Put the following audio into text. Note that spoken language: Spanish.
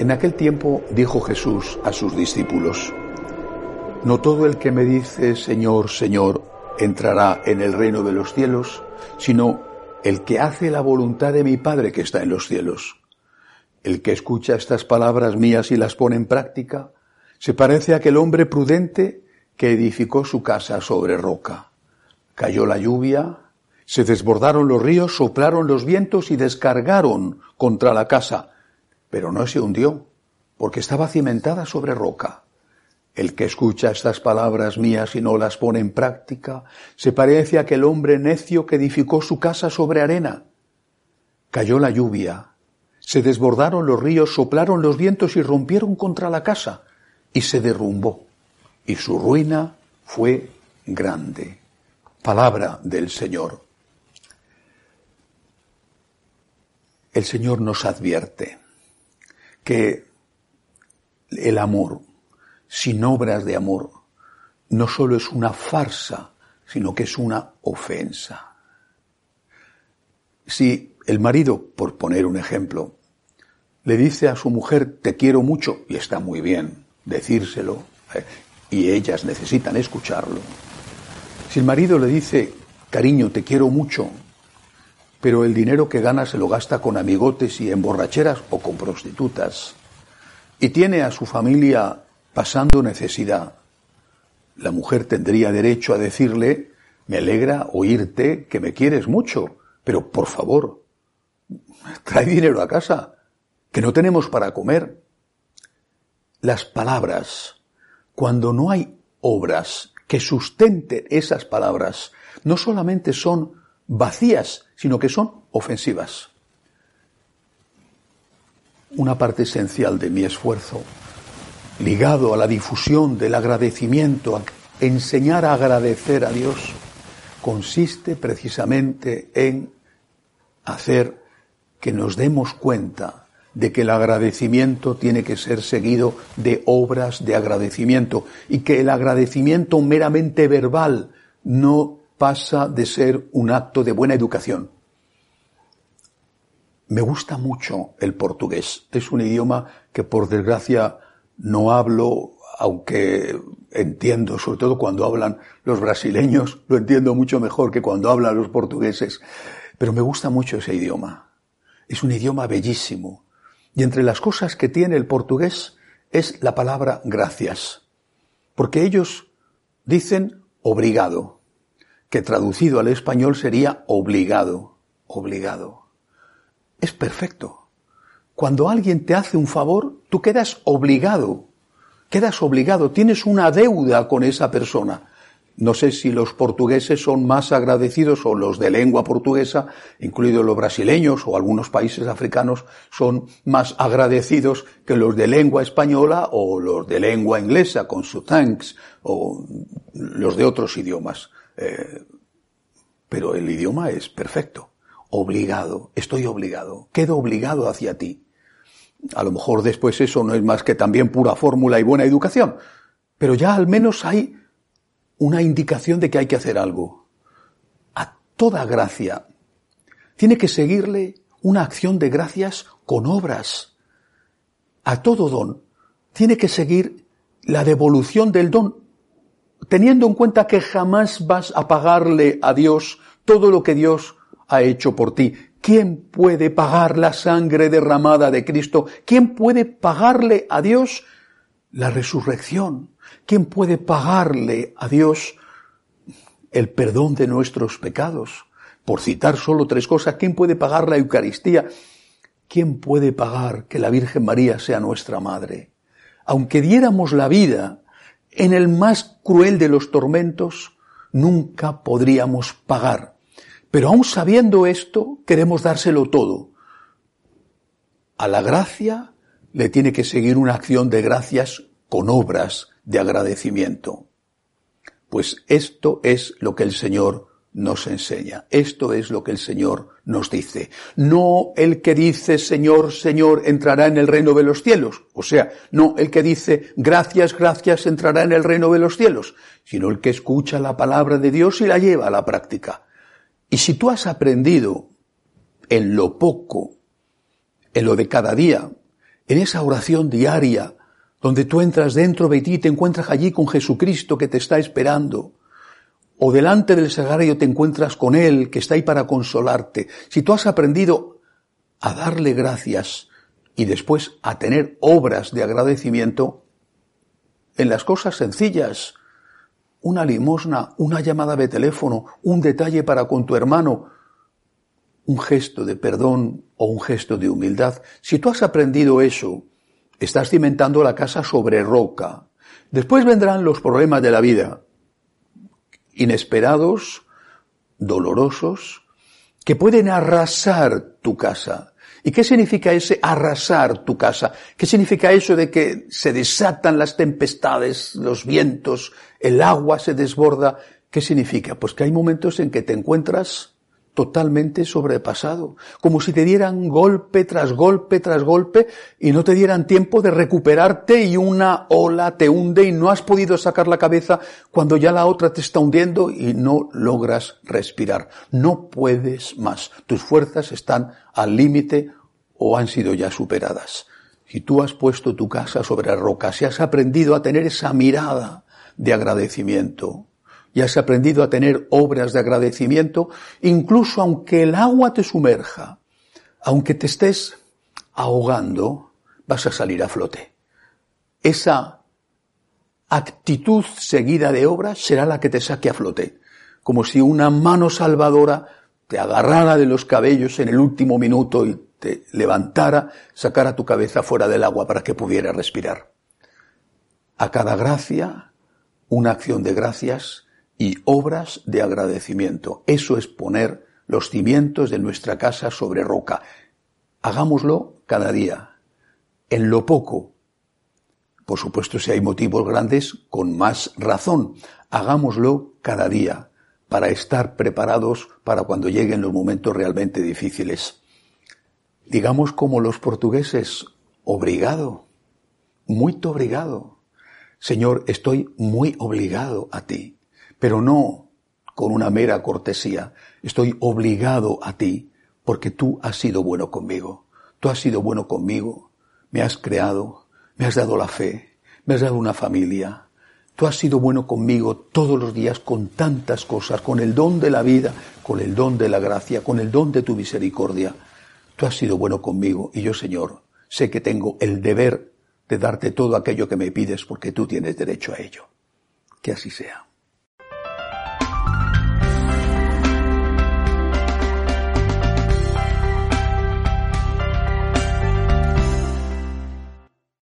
En aquel tiempo dijo Jesús a sus discípulos, No todo el que me dice Señor, Señor, entrará en el reino de los cielos, sino el que hace la voluntad de mi Padre que está en los cielos. El que escucha estas palabras mías y las pone en práctica, se parece a aquel hombre prudente que edificó su casa sobre roca. Cayó la lluvia, se desbordaron los ríos, soplaron los vientos y descargaron contra la casa, pero no se hundió, porque estaba cimentada sobre roca. El que escucha estas palabras mías y no las pone en práctica, se parece a aquel hombre necio que edificó su casa sobre arena. Cayó la lluvia, se desbordaron los ríos, soplaron los vientos y rompieron contra la casa, y se derrumbó, y su ruina fue grande. Palabra del Señor. El Señor nos advierte que el amor, sin obras de amor, no solo es una farsa, sino que es una ofensa. Si el marido, por poner un ejemplo, le dice a su mujer, te quiero mucho, y está muy bien decírselo, eh, y ellas necesitan escucharlo. Si el marido le dice, cariño, te quiero mucho, pero el dinero que gana se lo gasta con amigotes y en borracheras o con prostitutas, y tiene a su familia pasando necesidad, la mujer tendría derecho a decirle, me alegra oírte que me quieres mucho, pero por favor, trae dinero a casa, que no tenemos para comer. Las palabras, cuando no hay obras que sustenten esas palabras, no solamente son vacías, sino que son ofensivas. Una parte esencial de mi esfuerzo ligado a la difusión del agradecimiento, a enseñar a agradecer a Dios, consiste precisamente en hacer que nos demos cuenta de que el agradecimiento tiene que ser seguido de obras de agradecimiento y que el agradecimiento meramente verbal no pasa de ser un acto de buena educación. Me gusta mucho el portugués. Es un idioma que por desgracia no hablo, aunque entiendo, sobre todo cuando hablan los brasileños, lo entiendo mucho mejor que cuando hablan los portugueses, pero me gusta mucho ese idioma. Es un idioma bellísimo. Y entre las cosas que tiene el portugués es la palabra gracias. Porque ellos dicen obrigado, que traducido al español sería obligado, obligado. Es perfecto. Cuando alguien te hace un favor, tú quedas obligado, quedas obligado, tienes una deuda con esa persona. No sé si los portugueses son más agradecidos o los de lengua portuguesa, incluidos los brasileños o algunos países africanos, son más agradecidos que los de lengua española o los de lengua inglesa con su thanks o los de otros idiomas. Eh, pero el idioma es perfecto. Obligado, estoy obligado, quedo obligado hacia ti. A lo mejor después eso no es más que también pura fórmula y buena educación, pero ya al menos hay una indicación de que hay que hacer algo. A toda gracia tiene que seguirle una acción de gracias con obras. A todo don tiene que seguir la devolución del don, teniendo en cuenta que jamás vas a pagarle a Dios todo lo que Dios ha hecho por ti, ¿Quién puede pagar la sangre derramada de Cristo? ¿Quién puede pagarle a Dios la resurrección? ¿Quién puede pagarle a Dios el perdón de nuestros pecados? Por citar solo tres cosas, ¿quién puede pagar la Eucaristía? ¿Quién puede pagar que la Virgen María sea nuestra madre? Aunque diéramos la vida en el más cruel de los tormentos, nunca podríamos pagar pero aún sabiendo esto, queremos dárselo todo. A la gracia le tiene que seguir una acción de gracias con obras de agradecimiento. Pues esto es lo que el Señor nos enseña. Esto es lo que el Señor nos dice. No el que dice Señor, Señor entrará en el reino de los cielos. O sea, no el que dice gracias, gracias entrará en el reino de los cielos, sino el que escucha la palabra de Dios y la lleva a la práctica. Y si tú has aprendido en lo poco, en lo de cada día, en esa oración diaria, donde tú entras dentro de ti y te encuentras allí con Jesucristo que te está esperando, o delante del sagrario te encuentras con Él que está ahí para consolarte, si tú has aprendido a darle gracias y después a tener obras de agradecimiento en las cosas sencillas, una limosna, una llamada de teléfono, un detalle para con tu hermano, un gesto de perdón o un gesto de humildad. Si tú has aprendido eso, estás cimentando la casa sobre roca. Después vendrán los problemas de la vida, inesperados, dolorosos, que pueden arrasar tu casa. ¿Y qué significa ese arrasar tu casa? ¿Qué significa eso de que se desatan las tempestades, los vientos, el agua se desborda? ¿Qué significa? Pues que hay momentos en que te encuentras totalmente sobrepasado, como si te dieran golpe tras golpe tras golpe y no te dieran tiempo de recuperarte y una ola te hunde y no has podido sacar la cabeza cuando ya la otra te está hundiendo y no logras respirar. No puedes más. Tus fuerzas están al límite o han sido ya superadas. Si tú has puesto tu casa sobre roca, si has aprendido a tener esa mirada de agradecimiento, y has aprendido a tener obras de agradecimiento, incluso aunque el agua te sumerja, aunque te estés ahogando, vas a salir a flote. Esa actitud seguida de obras será la que te saque a flote, como si una mano salvadora te agarrara de los cabellos en el último minuto y te levantara, sacara tu cabeza fuera del agua para que pudiera respirar. A cada gracia, una acción de gracias y obras de agradecimiento. Eso es poner los cimientos de nuestra casa sobre roca. Hagámoslo cada día, en lo poco. Por supuesto, si hay motivos grandes, con más razón. Hagámoslo cada día para estar preparados para cuando lleguen los momentos realmente difíciles. Digamos como los portugueses, obrigado, muy obrigado. Señor, estoy muy obligado a ti pero no con una mera cortesía. Estoy obligado a ti porque tú has sido bueno conmigo. Tú has sido bueno conmigo. Me has creado, me has dado la fe, me has dado una familia. Tú has sido bueno conmigo todos los días con tantas cosas, con el don de la vida, con el don de la gracia, con el don de tu misericordia. Tú has sido bueno conmigo y yo, Señor, sé que tengo el deber de darte todo aquello que me pides porque tú tienes derecho a ello. Que así sea.